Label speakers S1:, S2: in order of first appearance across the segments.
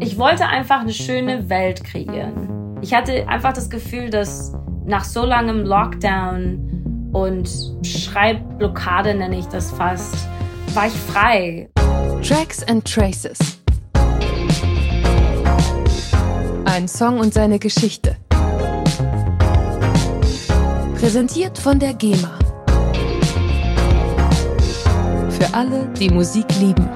S1: Ich wollte einfach eine schöne Welt kreieren. Ich hatte einfach das Gefühl, dass nach so langem Lockdown und Schreibblockade nenne ich das fast, war ich frei.
S2: Tracks and Traces. Ein Song und seine Geschichte. Präsentiert von der GEMA. Für alle, die Musik lieben.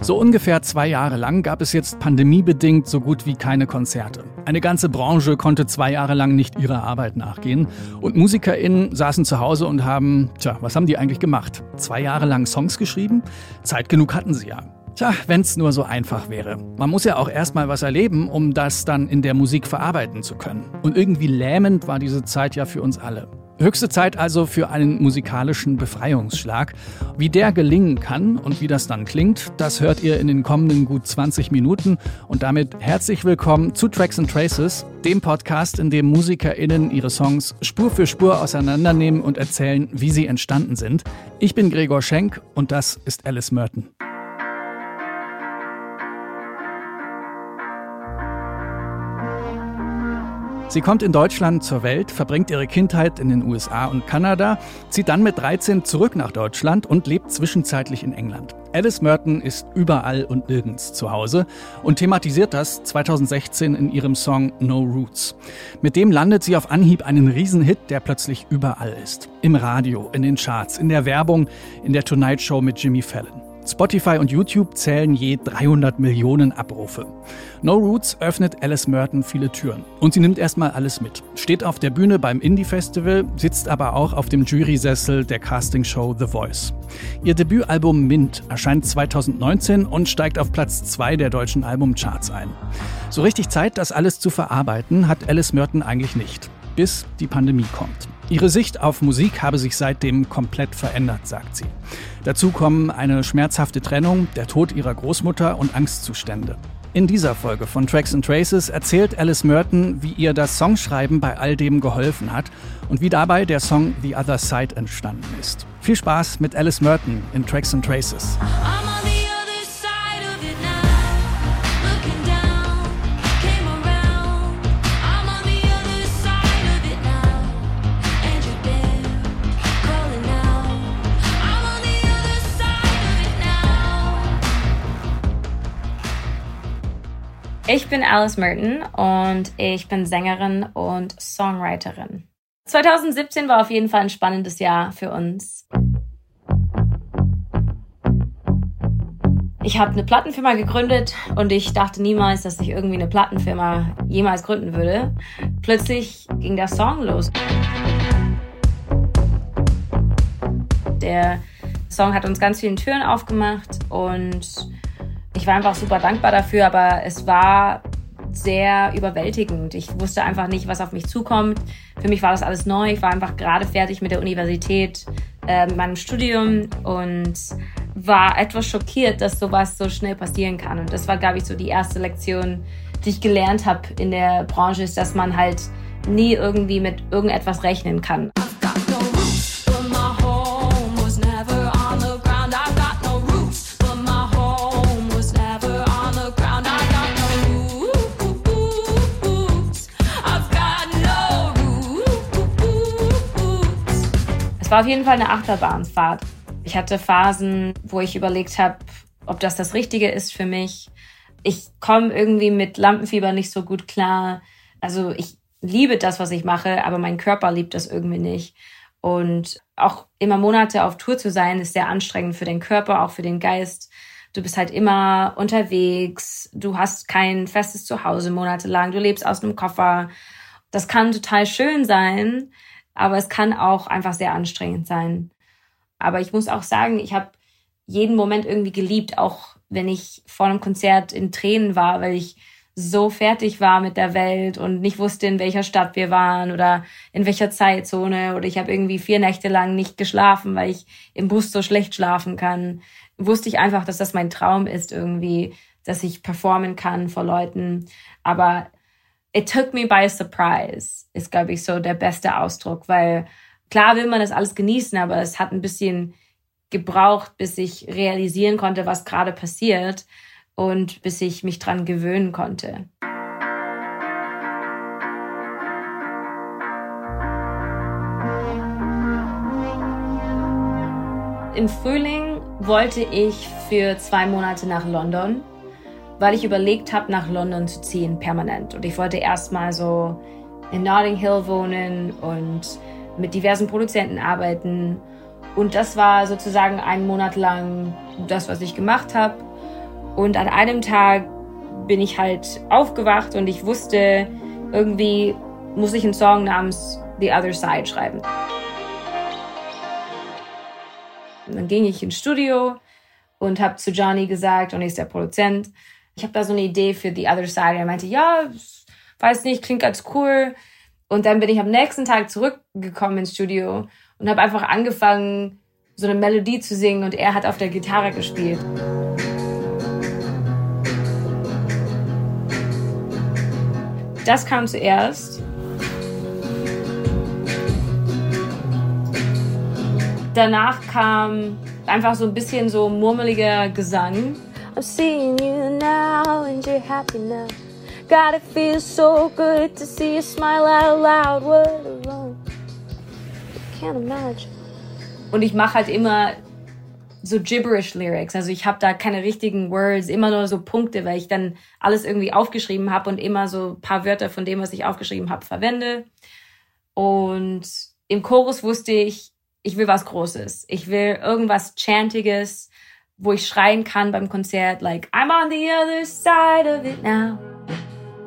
S3: So ungefähr zwei Jahre lang gab es jetzt pandemiebedingt so gut wie keine Konzerte. Eine ganze Branche konnte zwei Jahre lang nicht ihrer Arbeit nachgehen. Und MusikerInnen saßen zu Hause und haben, tja, was haben die eigentlich gemacht? Zwei Jahre lang Songs geschrieben? Zeit genug hatten sie ja. Tja, wenn's nur so einfach wäre. Man muss ja auch erstmal was erleben, um das dann in der Musik verarbeiten zu können. Und irgendwie lähmend war diese Zeit ja für uns alle. Höchste Zeit also für einen musikalischen Befreiungsschlag. Wie der gelingen kann und wie das dann klingt, das hört ihr in den kommenden gut 20 Minuten. Und damit herzlich willkommen zu Tracks and Traces, dem Podcast, in dem MusikerInnen ihre Songs Spur für Spur auseinandernehmen und erzählen, wie sie entstanden sind. Ich bin Gregor Schenk und das ist Alice Merton. Sie kommt in Deutschland zur Welt, verbringt ihre Kindheit in den USA und Kanada, zieht dann mit 13 zurück nach Deutschland und lebt zwischenzeitlich in England. Alice Merton ist überall und nirgends zu Hause und thematisiert das 2016 in ihrem Song No Roots. Mit dem landet sie auf Anhieb einen Riesenhit, der plötzlich überall ist. Im Radio, in den Charts, in der Werbung, in der Tonight Show mit Jimmy Fallon. Spotify und YouTube zählen je 300 Millionen Abrufe. No Roots öffnet Alice Merton viele Türen. Und sie nimmt erstmal alles mit. Steht auf der Bühne beim Indie-Festival, sitzt aber auch auf dem Jury-Sessel der Castingshow The Voice. Ihr Debütalbum Mint erscheint 2019 und steigt auf Platz 2 der deutschen Albumcharts ein. So richtig Zeit, das alles zu verarbeiten, hat Alice Merton eigentlich nicht. Bis die Pandemie kommt. Ihre Sicht auf Musik habe sich seitdem komplett verändert, sagt sie. Dazu kommen eine schmerzhafte Trennung, der Tod ihrer Großmutter und Angstzustände. In dieser Folge von Tracks and Traces erzählt Alice Merton, wie ihr das Songschreiben bei all dem geholfen hat und wie dabei der Song The Other Side entstanden ist. Viel Spaß mit Alice Merton in Tracks and Traces.
S1: Ich bin Alice Merton und ich bin Sängerin und Songwriterin. 2017 war auf jeden Fall ein spannendes Jahr für uns. Ich habe eine Plattenfirma gegründet und ich dachte niemals, dass ich irgendwie eine Plattenfirma jemals gründen würde. Plötzlich ging der Song los. Der Song hat uns ganz viele Türen aufgemacht und ich war einfach super dankbar dafür, aber es war sehr überwältigend. Ich wusste einfach nicht, was auf mich zukommt. Für mich war das alles neu. Ich war einfach gerade fertig mit der Universität, äh, mit meinem Studium und war etwas schockiert, dass sowas so schnell passieren kann. Und das war, glaube ich, so die erste Lektion, die ich gelernt habe in der Branche, ist, dass man halt nie irgendwie mit irgendetwas rechnen kann. War auf jeden Fall eine Achterbahnfahrt. Ich hatte Phasen, wo ich überlegt habe, ob das das Richtige ist für mich. Ich komme irgendwie mit Lampenfieber nicht so gut klar. Also ich liebe das, was ich mache, aber mein Körper liebt das irgendwie nicht. Und auch immer Monate auf Tour zu sein, ist sehr anstrengend für den Körper, auch für den Geist. Du bist halt immer unterwegs, du hast kein festes Zuhause monatelang, du lebst aus einem Koffer. Das kann total schön sein, aber es kann auch einfach sehr anstrengend sein. Aber ich muss auch sagen, ich habe jeden Moment irgendwie geliebt, auch wenn ich vor einem Konzert in Tränen war, weil ich so fertig war mit der Welt und nicht wusste, in welcher Stadt wir waren oder in welcher Zeitzone. Oder ich habe irgendwie vier Nächte lang nicht geschlafen, weil ich im Bus so schlecht schlafen kann. Wusste ich einfach, dass das mein Traum ist irgendwie, dass ich performen kann vor Leuten. Aber it took me by surprise, ist, glaube ich, so der beste Ausdruck, weil klar will man das alles genießen, aber es hat ein bisschen gebraucht, bis ich realisieren konnte, was gerade passiert und bis ich mich dran gewöhnen konnte. Im Frühling wollte ich für zwei Monate nach London, weil ich überlegt habe, nach London zu ziehen, permanent. Und ich wollte erstmal so in Notting Hill wohnen und mit diversen Produzenten arbeiten. Und das war sozusagen einen Monat lang das, was ich gemacht habe. Und an einem Tag bin ich halt aufgewacht und ich wusste, irgendwie muss ich einen Song namens The Other Side schreiben. Und dann ging ich ins Studio und habe zu Johnny gesagt, und er ist der Produzent, ich habe da so eine Idee für The Other Side. Er meinte, ja, weiß nicht, klingt ganz cool. Und dann bin ich am nächsten Tag zurückgekommen ins Studio und habe einfach angefangen, so eine Melodie zu singen und er hat auf der Gitarre gespielt. Das kam zuerst. Danach kam einfach so ein bisschen so murmeliger Gesang. I'm seeing you now and you're happy now. God, it feels so good to see you smile out loud. What alone? Can't imagine. Und ich mache halt immer so gibberish Lyrics. Also ich habe da keine richtigen Words, immer nur so Punkte, weil ich dann alles irgendwie aufgeschrieben habe und immer so ein paar Wörter von dem, was ich aufgeschrieben habe, verwende. Und im Chorus wusste ich, ich will was Großes. Ich will irgendwas Chantiges, wo ich schreien kann beim Konzert, like, I'm on the other side of it now.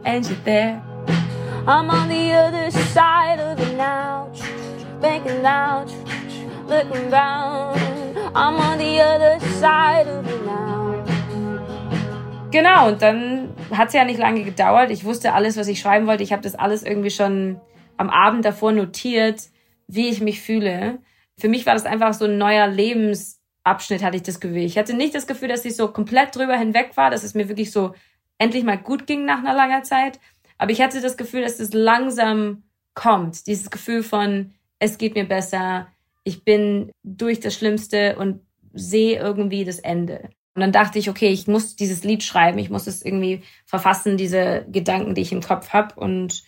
S1: And you're there. I'm on the other side of it now. Making loud, looking round. I'm on the other side of it now. Genau, und dann hat es ja nicht lange gedauert. Ich wusste alles, was ich schreiben wollte. Ich habe das alles irgendwie schon am Abend davor notiert, wie ich mich fühle für mich war das einfach so ein neuer Lebensabschnitt, hatte ich das Gefühl. Ich hatte nicht das Gefühl, dass ich so komplett drüber hinweg war, dass es mir wirklich so endlich mal gut ging nach einer langen Zeit. Aber ich hatte das Gefühl, dass es langsam kommt. Dieses Gefühl von, es geht mir besser, ich bin durch das Schlimmste und sehe irgendwie das Ende. Und dann dachte ich, okay, ich muss dieses Lied schreiben, ich muss es irgendwie verfassen, diese Gedanken, die ich im Kopf habe. Und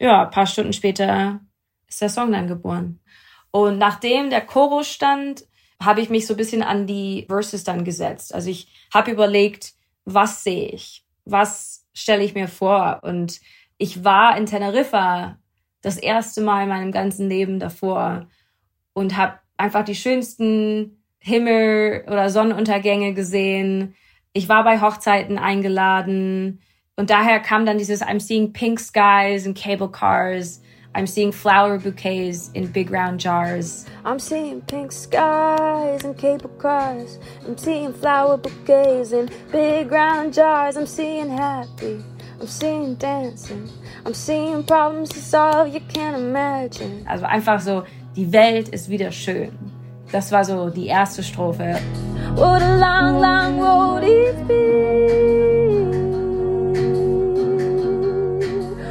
S1: ja, ein paar Stunden später ist der Song dann geboren. Und nachdem der Chorus stand, habe ich mich so ein bisschen an die Verses dann gesetzt. Also ich habe überlegt, was sehe ich? Was stelle ich mir vor? Und ich war in Teneriffa das erste Mal in meinem ganzen Leben davor und habe einfach die schönsten Himmel- oder Sonnenuntergänge gesehen. Ich war bei Hochzeiten eingeladen und daher kam dann dieses I'm seeing pink skies and cable cars I'm seeing flower bouquets in big round jars. I'm seeing pink skies and cable cars. I'm seeing flower bouquets in big round jars. I'm seeing happy. I'm seeing dancing. I'm seeing problems to solve you can't imagine. Also einfach so, die Welt ist wieder schön. Das war so die erste Strophe. What a long, long road it's been.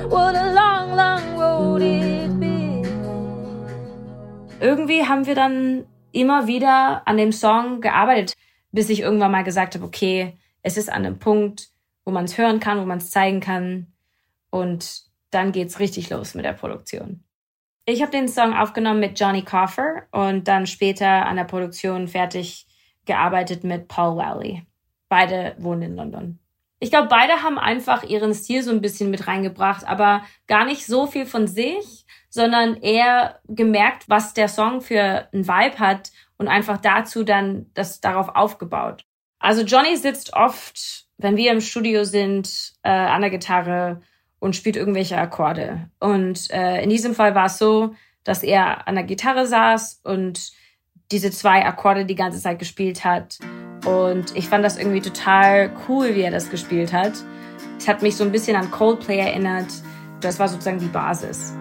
S1: What a long, long irgendwie haben wir dann immer wieder an dem Song gearbeitet, bis ich irgendwann mal gesagt habe, okay, es ist an einem Punkt, wo man es hören kann, wo man es zeigen kann. Und dann geht's richtig los mit der Produktion. Ich habe den Song aufgenommen mit Johnny Coffer und dann später an der Produktion fertig gearbeitet mit Paul Wally. Beide wohnen in London. Ich glaube, beide haben einfach ihren Stil so ein bisschen mit reingebracht, aber gar nicht so viel von sich, sondern eher gemerkt, was der Song für ein Vibe hat und einfach dazu dann das darauf aufgebaut. Also Johnny sitzt oft, wenn wir im Studio sind, äh, an der Gitarre und spielt irgendwelche Akkorde. Und äh, in diesem Fall war es so, dass er an der Gitarre saß und diese zwei Akkorde die ganze Zeit gespielt hat. Und ich fand das irgendwie total cool, wie er das gespielt hat. Es hat mich so ein bisschen an Coldplay erinnert. Das war sozusagen die Basis.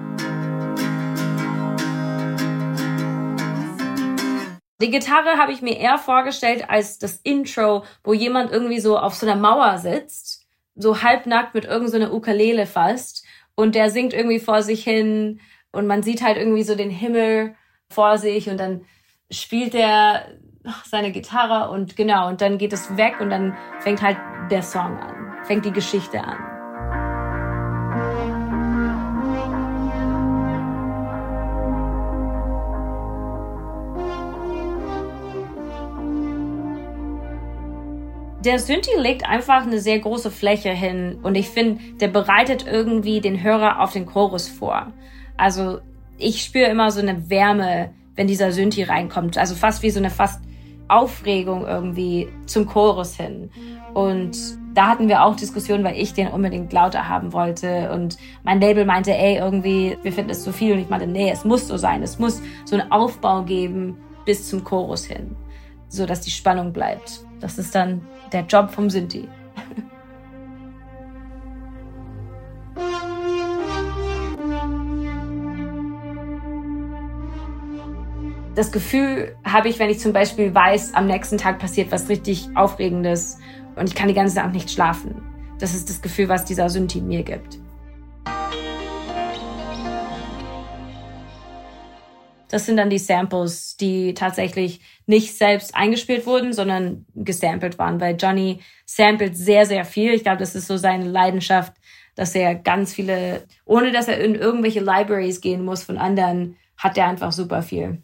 S1: Die Gitarre habe ich mir eher vorgestellt als das Intro, wo jemand irgendwie so auf so einer Mauer sitzt, so halbnackt mit irgendeiner so Ukulele fast und der singt irgendwie vor sich hin und man sieht halt irgendwie so den Himmel vor sich und dann spielt er seine Gitarre und genau, und dann geht es weg und dann fängt halt der Song an, fängt die Geschichte an. der Synthi legt einfach eine sehr große Fläche hin und ich finde, der bereitet irgendwie den Hörer auf den Chorus vor. Also ich spüre immer so eine Wärme, wenn dieser Synthi reinkommt. Also fast wie so eine fast Aufregung irgendwie zum Chorus hin. Und da hatten wir auch Diskussionen, weil ich den unbedingt lauter haben wollte. Und mein Label meinte, ey, irgendwie, wir finden es zu viel. Und ich meinte, nee, es muss so sein. Es muss so einen Aufbau geben bis zum Chorus hin, so dass die Spannung bleibt. Das ist dann der Job vom Sinti. Das Gefühl habe ich, wenn ich zum Beispiel weiß, am nächsten Tag passiert was richtig Aufregendes und ich kann die ganze Nacht nicht schlafen. Das ist das Gefühl, was dieser Synthi mir gibt. Das sind dann die Samples, die tatsächlich nicht selbst eingespielt wurden, sondern gesampelt waren, weil Johnny samplet sehr, sehr viel. Ich glaube, das ist so seine Leidenschaft, dass er ganz viele, ohne dass er in irgendwelche Libraries gehen muss von anderen, hat er einfach super viel.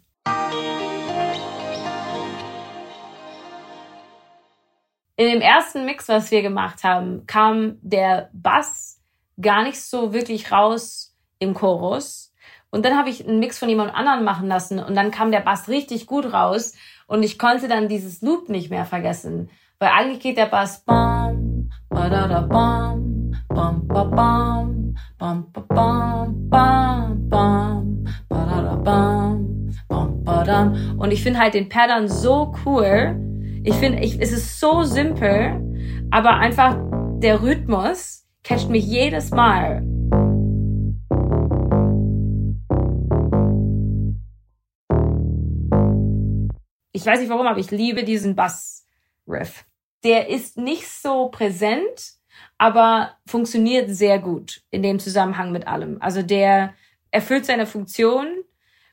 S1: In dem ersten Mix, was wir gemacht haben, kam der Bass gar nicht so wirklich raus im Chorus, und dann habe ich einen Mix von jemand anderen machen lassen und dann kam der Bass richtig gut raus und ich konnte dann dieses Loop nicht mehr vergessen. Weil eigentlich geht der Bass bam, badada bam, bam, ba, bam, bam, ba, bam, bam, bam, badada bam, bam, badam. Und ich finde halt den Pattern so cool. Ich finde, es ist so simpel, aber einfach der Rhythmus catcht mich jedes Mal. Ich weiß nicht warum, aber ich liebe diesen Bass-Riff. Der ist nicht so präsent, aber funktioniert sehr gut in dem Zusammenhang mit allem. Also der erfüllt seine Funktion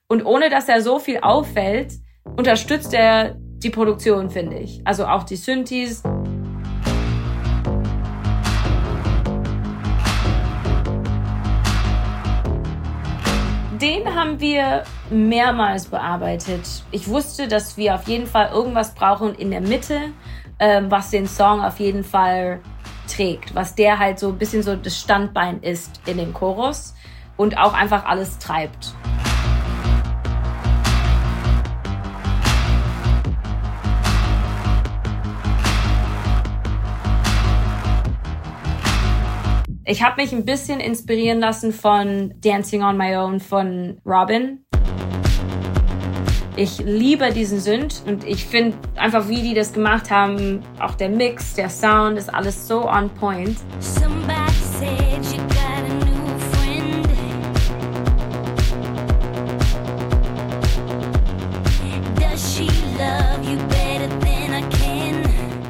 S1: und ohne dass er so viel auffällt, unterstützt er die Produktion, finde ich. Also auch die Synthes. Den haben wir mehrmals bearbeitet. Ich wusste, dass wir auf jeden Fall irgendwas brauchen in der Mitte, ähm, was den Song auf jeden Fall trägt, was der halt so ein bisschen so das Standbein ist in dem Chorus und auch einfach alles treibt. Ich habe mich ein bisschen inspirieren lassen von Dancing on My Own von Robin. Ich liebe diesen Sünd und ich finde einfach, wie die das gemacht haben, auch der Mix, der Sound, ist alles so on point.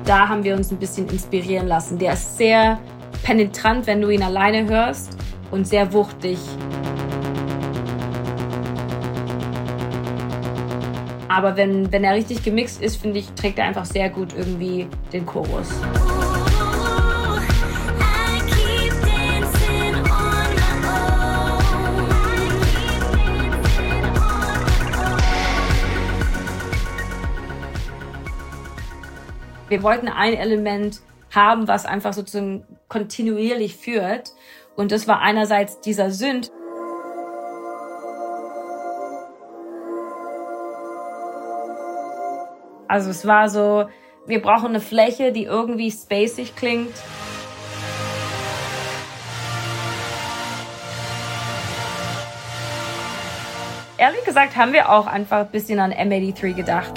S1: Da haben wir uns ein bisschen inspirieren lassen. Der ist sehr penetrant, wenn du ihn alleine hörst und sehr wuchtig. Aber wenn, wenn er richtig gemixt ist, finde ich, trägt er einfach sehr gut irgendwie den Chorus. Wir wollten ein Element haben, was einfach sozusagen kontinuierlich führt. Und das war einerseits dieser Sünd. Also es war so, wir brauchen eine Fläche, die irgendwie spacig klingt. Ehrlich gesagt haben wir auch einfach ein bisschen an M83 gedacht.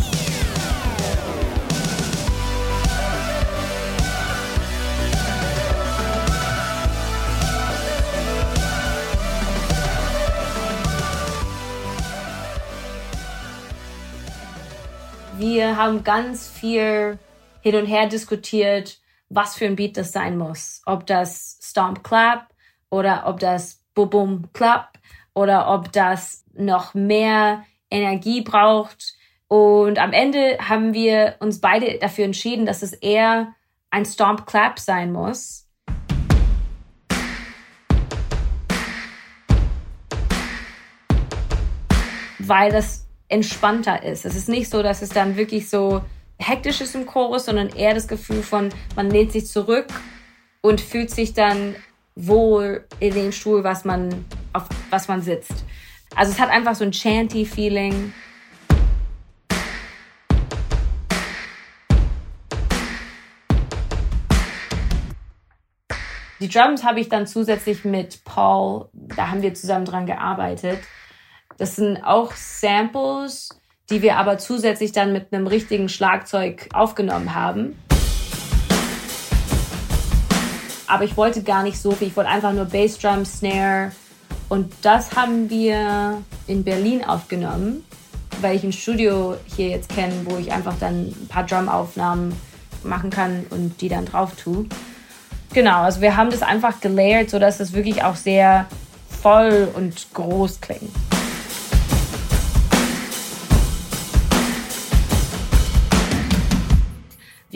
S1: Wir haben ganz viel hin und her diskutiert, was für ein Beat das sein muss. Ob das Stomp Clap oder ob das Bubum Clap oder ob das noch mehr Energie braucht. Und am Ende haben wir uns beide dafür entschieden, dass es eher ein Stomp Clap sein muss. Weil das entspannter ist. Es ist nicht so, dass es dann wirklich so hektisch ist im Chorus, sondern eher das Gefühl von, man lehnt sich zurück und fühlt sich dann wohl in den Stuhl, was man, auf was man sitzt. Also es hat einfach so ein Chanty-Feeling. Die Drums habe ich dann zusätzlich mit Paul, da haben wir zusammen dran gearbeitet. Das sind auch Samples, die wir aber zusätzlich dann mit einem richtigen Schlagzeug aufgenommen haben. Aber ich wollte gar nicht so viel, ich wollte einfach nur Bassdrum, Snare. Und das haben wir in Berlin aufgenommen, weil ich ein Studio hier jetzt kenne, wo ich einfach dann ein paar Drumaufnahmen machen kann und die dann drauf tue. Genau, also wir haben das einfach gelayert, sodass es wirklich auch sehr voll und groß klingt.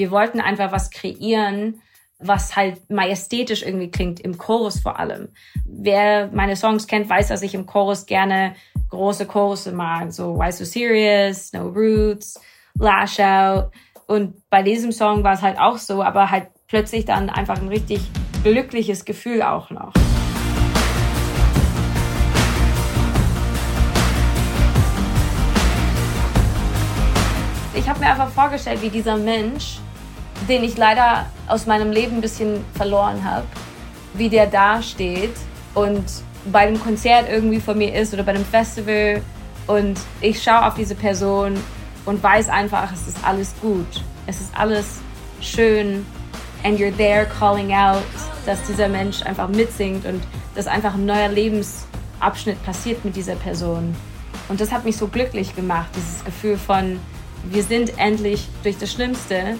S1: Wir wollten einfach was kreieren, was halt majestätisch irgendwie klingt, im Chorus vor allem. Wer meine Songs kennt, weiß, dass ich im Chorus gerne große Chorusse mag, so Why So Serious, No Roots, Lash Out. Und bei diesem Song war es halt auch so, aber halt plötzlich dann einfach ein richtig glückliches Gefühl auch noch. Ich habe mir einfach vorgestellt, wie dieser Mensch, den ich leider aus meinem Leben ein bisschen verloren habe, wie der da steht und bei einem Konzert irgendwie vor mir ist oder bei einem Festival und ich schaue auf diese Person und weiß einfach, es ist alles gut. Es ist alles schön and you're there calling out, dass dieser Mensch einfach mitsingt und dass einfach ein neuer Lebensabschnitt passiert mit dieser Person. Und das hat mich so glücklich gemacht, dieses Gefühl von, wir sind endlich durch das Schlimmste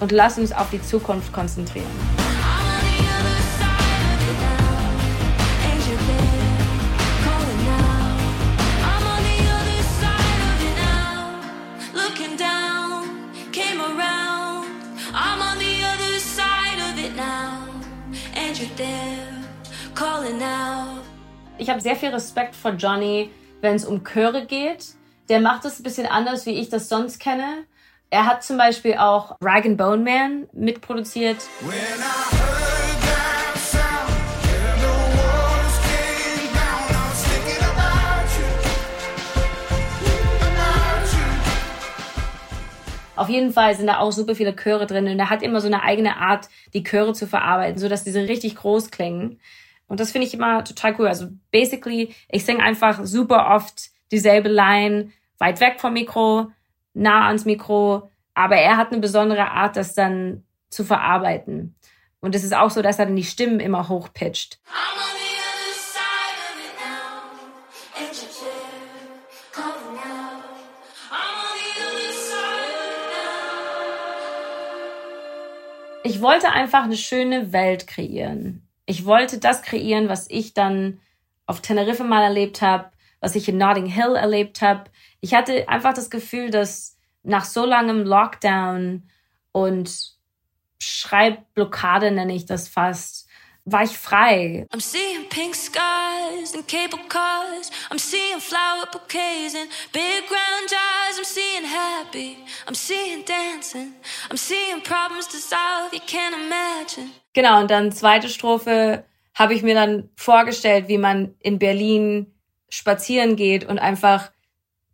S1: und lass uns auf die Zukunft konzentrieren. Ich habe sehr viel Respekt vor Johnny, wenn es um Chöre geht. Der macht es ein bisschen anders, wie ich das sonst kenne. Er hat zum Beispiel auch Rag and Bone Man mitproduziert. Auf jeden Fall sind da auch super viele Chöre drin und er hat immer so eine eigene Art, die Chöre zu verarbeiten, so dass diese richtig groß klingen. Und das finde ich immer total cool. Also basically, ich singe einfach super oft dieselbe Line, weit weg vom Mikro, nah ans Mikro. Aber er hat eine besondere Art, das dann zu verarbeiten. Und es ist auch so, dass er dann die Stimmen immer hochpitcht. Ich wollte einfach eine schöne Welt kreieren ich wollte das kreieren, was ich dann auf Teneriffa mal erlebt habe, was ich in Notting Hill erlebt habe. Ich hatte einfach das Gefühl, dass nach so langem Lockdown und Schreibblockade nenne ich das fast, war ich frei. I'm seeing pink skies and cable cars. I'm seeing flower bouquets and big round jars. I'm seeing happy. I'm seeing dancing. I'm seeing problems dissolve. You can't imagine. Genau, und dann zweite Strophe habe ich mir dann vorgestellt, wie man in Berlin spazieren geht und einfach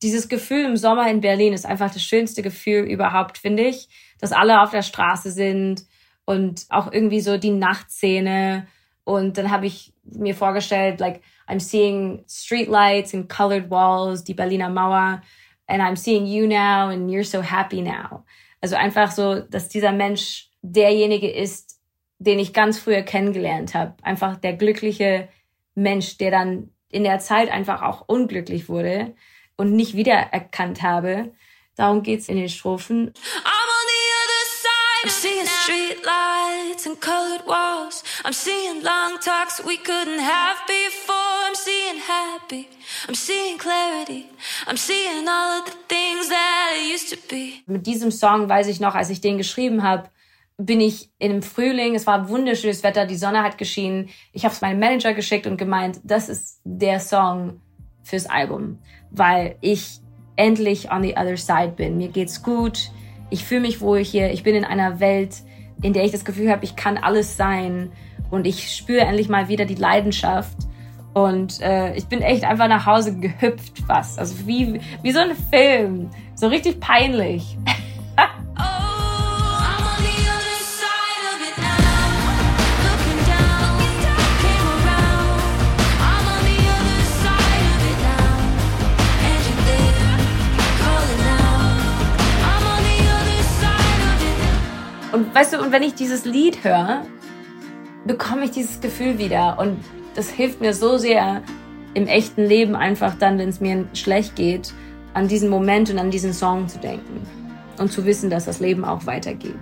S1: dieses Gefühl im Sommer in Berlin ist einfach das schönste Gefühl überhaupt, finde ich, dass alle auf der Straße sind und auch irgendwie so die Nachtszene. Und dann habe ich mir vorgestellt, like, I'm seeing streetlights and colored walls, die Berliner Mauer, and I'm seeing you now and you're so happy now. Also einfach so, dass dieser Mensch derjenige ist, den ich ganz früher kennengelernt habe. Einfach der glückliche Mensch, der dann in der Zeit einfach auch unglücklich wurde und nicht wiedererkannt habe. Darum geht's in den Strophen. I'm seeing street lights and colored walls. I'm seeing long talks we couldn't have before. I'm seeing happy. I'm seeing clarity. I'm seeing all of the things that it used to be. Mit diesem Song weiß ich noch, als ich den geschrieben habe, bin ich im Frühling, es war wunderschönes Wetter, die Sonne hat geschienen. Ich habe es meinem Manager geschickt und gemeint, das ist der Song fürs Album, weil ich endlich on the other side bin. Mir geht's gut. Ich fühle mich wohl hier. Ich bin in einer Welt, in der ich das Gefühl habe, ich kann alles sein und ich spüre endlich mal wieder die Leidenschaft. Und äh, ich bin echt einfach nach Hause gehüpft fast. Also wie, wie so ein Film. So richtig peinlich. Und weißt du, und wenn ich dieses Lied höre, bekomme ich dieses Gefühl wieder. Und das hilft mir so sehr im echten Leben einfach dann, wenn es mir schlecht geht, an diesen Moment und an diesen Song zu denken. Und zu wissen, dass das Leben auch weitergeht.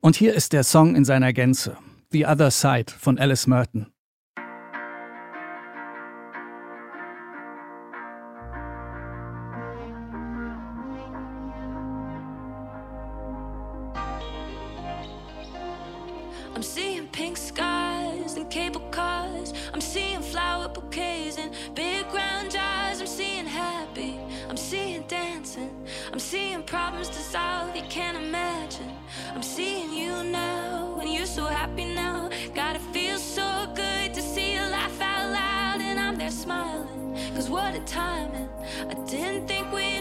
S4: Und hier ist der Song in seiner Gänze. The Other Side von Alice Merton. can't imagine. I'm seeing you now, and you're so happy now. Gotta feel so good to see you laugh out loud, and I'm there smiling. Cause what a timing. I didn't think we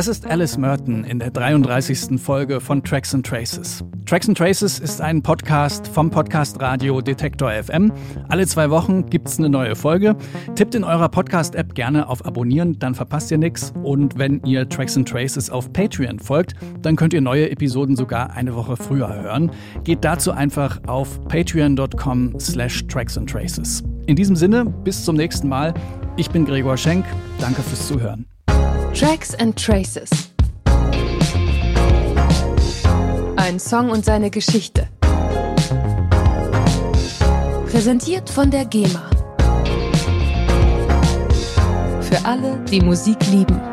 S3: Das ist Alice Merton in der 33. Folge von Tracks and Traces. Tracks and Traces ist ein Podcast vom Podcast Radio Detektor FM. Alle zwei Wochen gibt's eine neue Folge. Tippt in eurer Podcast-App gerne auf Abonnieren, dann verpasst ihr nichts. Und wenn ihr Tracks and Traces auf Patreon folgt, dann könnt ihr neue Episoden sogar eine Woche früher hören. Geht dazu einfach auf patreon.com slash tracks and traces. In diesem Sinne, bis zum nächsten Mal. Ich bin Gregor Schenk. Danke fürs Zuhören.
S2: Tracks and Traces. Ein Song und seine Geschichte. Präsentiert von der GEMA. Für alle, die Musik lieben.